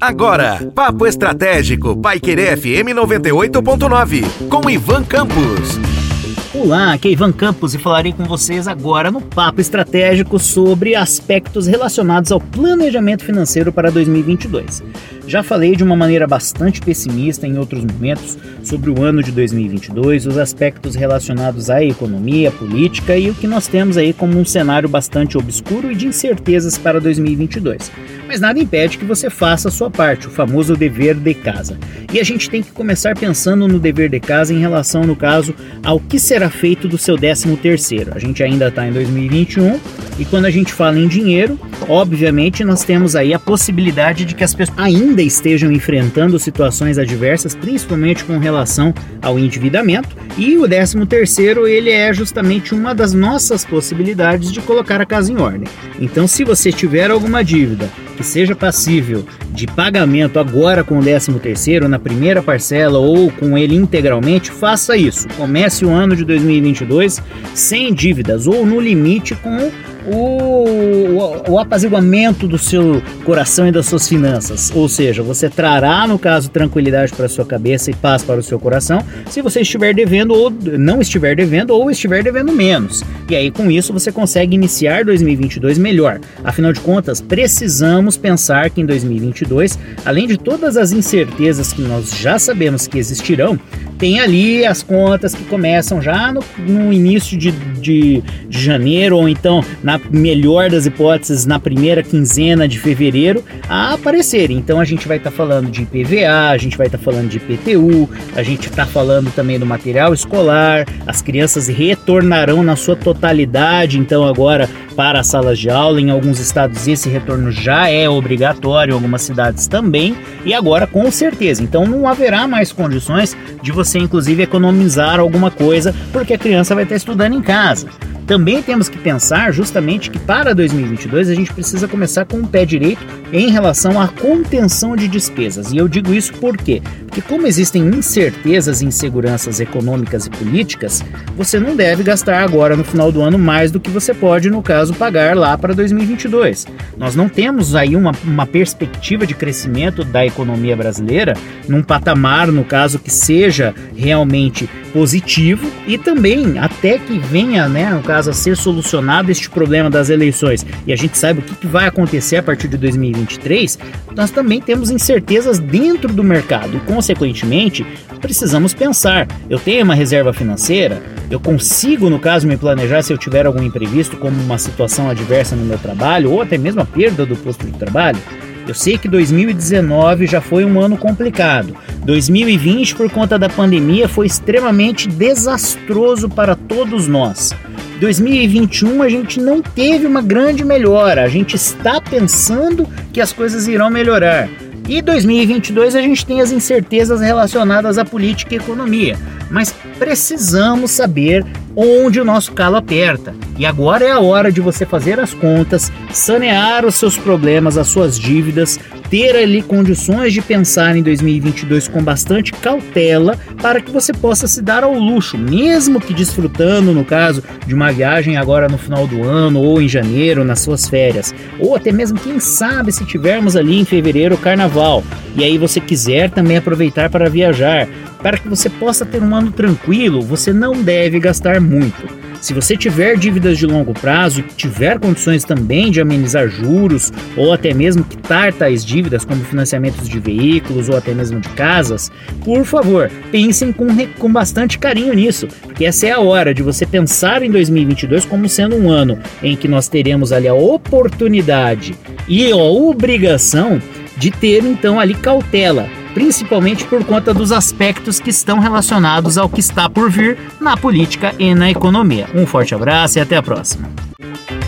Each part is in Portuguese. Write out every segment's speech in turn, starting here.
Agora, Papo Estratégico, Paiquerê FM 98.9, com Ivan Campos. Olá, aqui é Ivan Campos e falarei com vocês agora no Papo Estratégico sobre aspectos relacionados ao planejamento financeiro para 2022. Já falei de uma maneira bastante pessimista em outros momentos sobre o ano de 2022, os aspectos relacionados à economia, política e o que nós temos aí como um cenário bastante obscuro e de incertezas para 2022. Mas nada impede que você faça a sua parte, o famoso dever de casa. E a gente tem que começar pensando no dever de casa em relação, no caso, ao que será feito do seu 13 terceiro. A gente ainda está em 2021 e quando a gente fala em dinheiro, obviamente nós temos aí a possibilidade de que as pessoas ainda estejam enfrentando situações adversas, principalmente com relação ao endividamento, e o 13 terceiro ele é justamente uma das nossas possibilidades de colocar a casa em ordem. Então, se você tiver alguma dívida que seja passível de pagamento agora com o 13 terceiro na primeira parcela ou com ele integralmente, faça isso. Comece o ano de 2022 sem dívidas ou no limite com o, o, apaziguamento do seu coração e das suas finanças. Ou seja, você trará, no caso, tranquilidade para a sua cabeça e paz para o seu coração se você estiver devendo ou não estiver devendo ou estiver devendo menos. E aí, com isso, você consegue iniciar 2022 melhor. Afinal de contas, precisamos pensar que em 2022, além de todas as incertezas que nós já sabemos que existirão, tem ali as contas que começam já no, no início de, de, janeiro, ou então, na melhor das hipóteses, na primeira quinzena de fevereiro, a aparecerem. Então a gente vai estar tá falando de IPVA, a gente vai estar tá falando de IPTU, a gente está falando também do material escolar, as crianças retornarão na sua totalidade, então agora para as salas de aula. Em alguns estados esse retorno já é obrigatório, em algumas cidades também, e agora com certeza. Então não haverá mais condições de você, inclusive, economizar alguma coisa, porque a criança vai estar estudando em casa. Também temos que pensar justamente que para 2022 a gente precisa começar com o pé direito em relação à contenção de despesas. E eu digo isso por quê? Porque como existem incertezas e inseguranças econômicas e políticas, você não deve gastar agora no final do ano mais do que você pode, no caso, pagar lá para 2022. Nós não temos aí uma, uma perspectiva de crescimento da economia brasileira num patamar, no caso, que seja realmente positivo e também até que venha, né, no caso, a ser solucionado este problema das eleições e a gente sabe o que, vai acontecer a partir de 2023, nós também temos incertezas dentro do mercado e, consequentemente, precisamos pensar: eu tenho uma reserva financeira? Eu consigo, no caso, me planejar se eu tiver algum imprevisto, como uma situação adversa no meu trabalho ou até mesmo a perda do posto de trabalho? Eu sei que 2019 já foi um ano complicado. 2020, por conta da pandemia, foi extremamente desastroso para todos nós. 2021 a gente não teve uma grande melhora, a gente está pensando que as coisas irão melhorar. E 2022 a gente tem as incertezas relacionadas à política e economia, mas precisamos saber onde o nosso calo aperta. E agora é a hora de você fazer as contas, sanear os seus problemas, as suas dívidas, ter ali condições de pensar em 2022 com bastante cautela para que você possa se dar ao luxo, mesmo que desfrutando, no caso, de uma viagem agora no final do ano ou em janeiro, nas suas férias, ou até mesmo, quem sabe, se tivermos ali em fevereiro o carnaval e aí você quiser também aproveitar para viajar. Para que você possa ter um ano tranquilo, você não deve gastar muito. Se você tiver dívidas de longo prazo e tiver condições também de amenizar juros ou até mesmo quitar tais dívidas, como financiamentos de veículos ou até mesmo de casas, por favor, pensem com, com bastante carinho nisso, porque essa é a hora de você pensar em 2022 como sendo um ano em que nós teremos ali a oportunidade e a obrigação de ter então ali cautela principalmente por conta dos aspectos que estão relacionados ao que está por vir na política e na economia. Um forte abraço e até a próxima.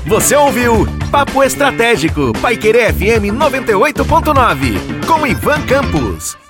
Você ouviu Papo Estratégico, Paiquerê FM 98.9, com Ivan Campos.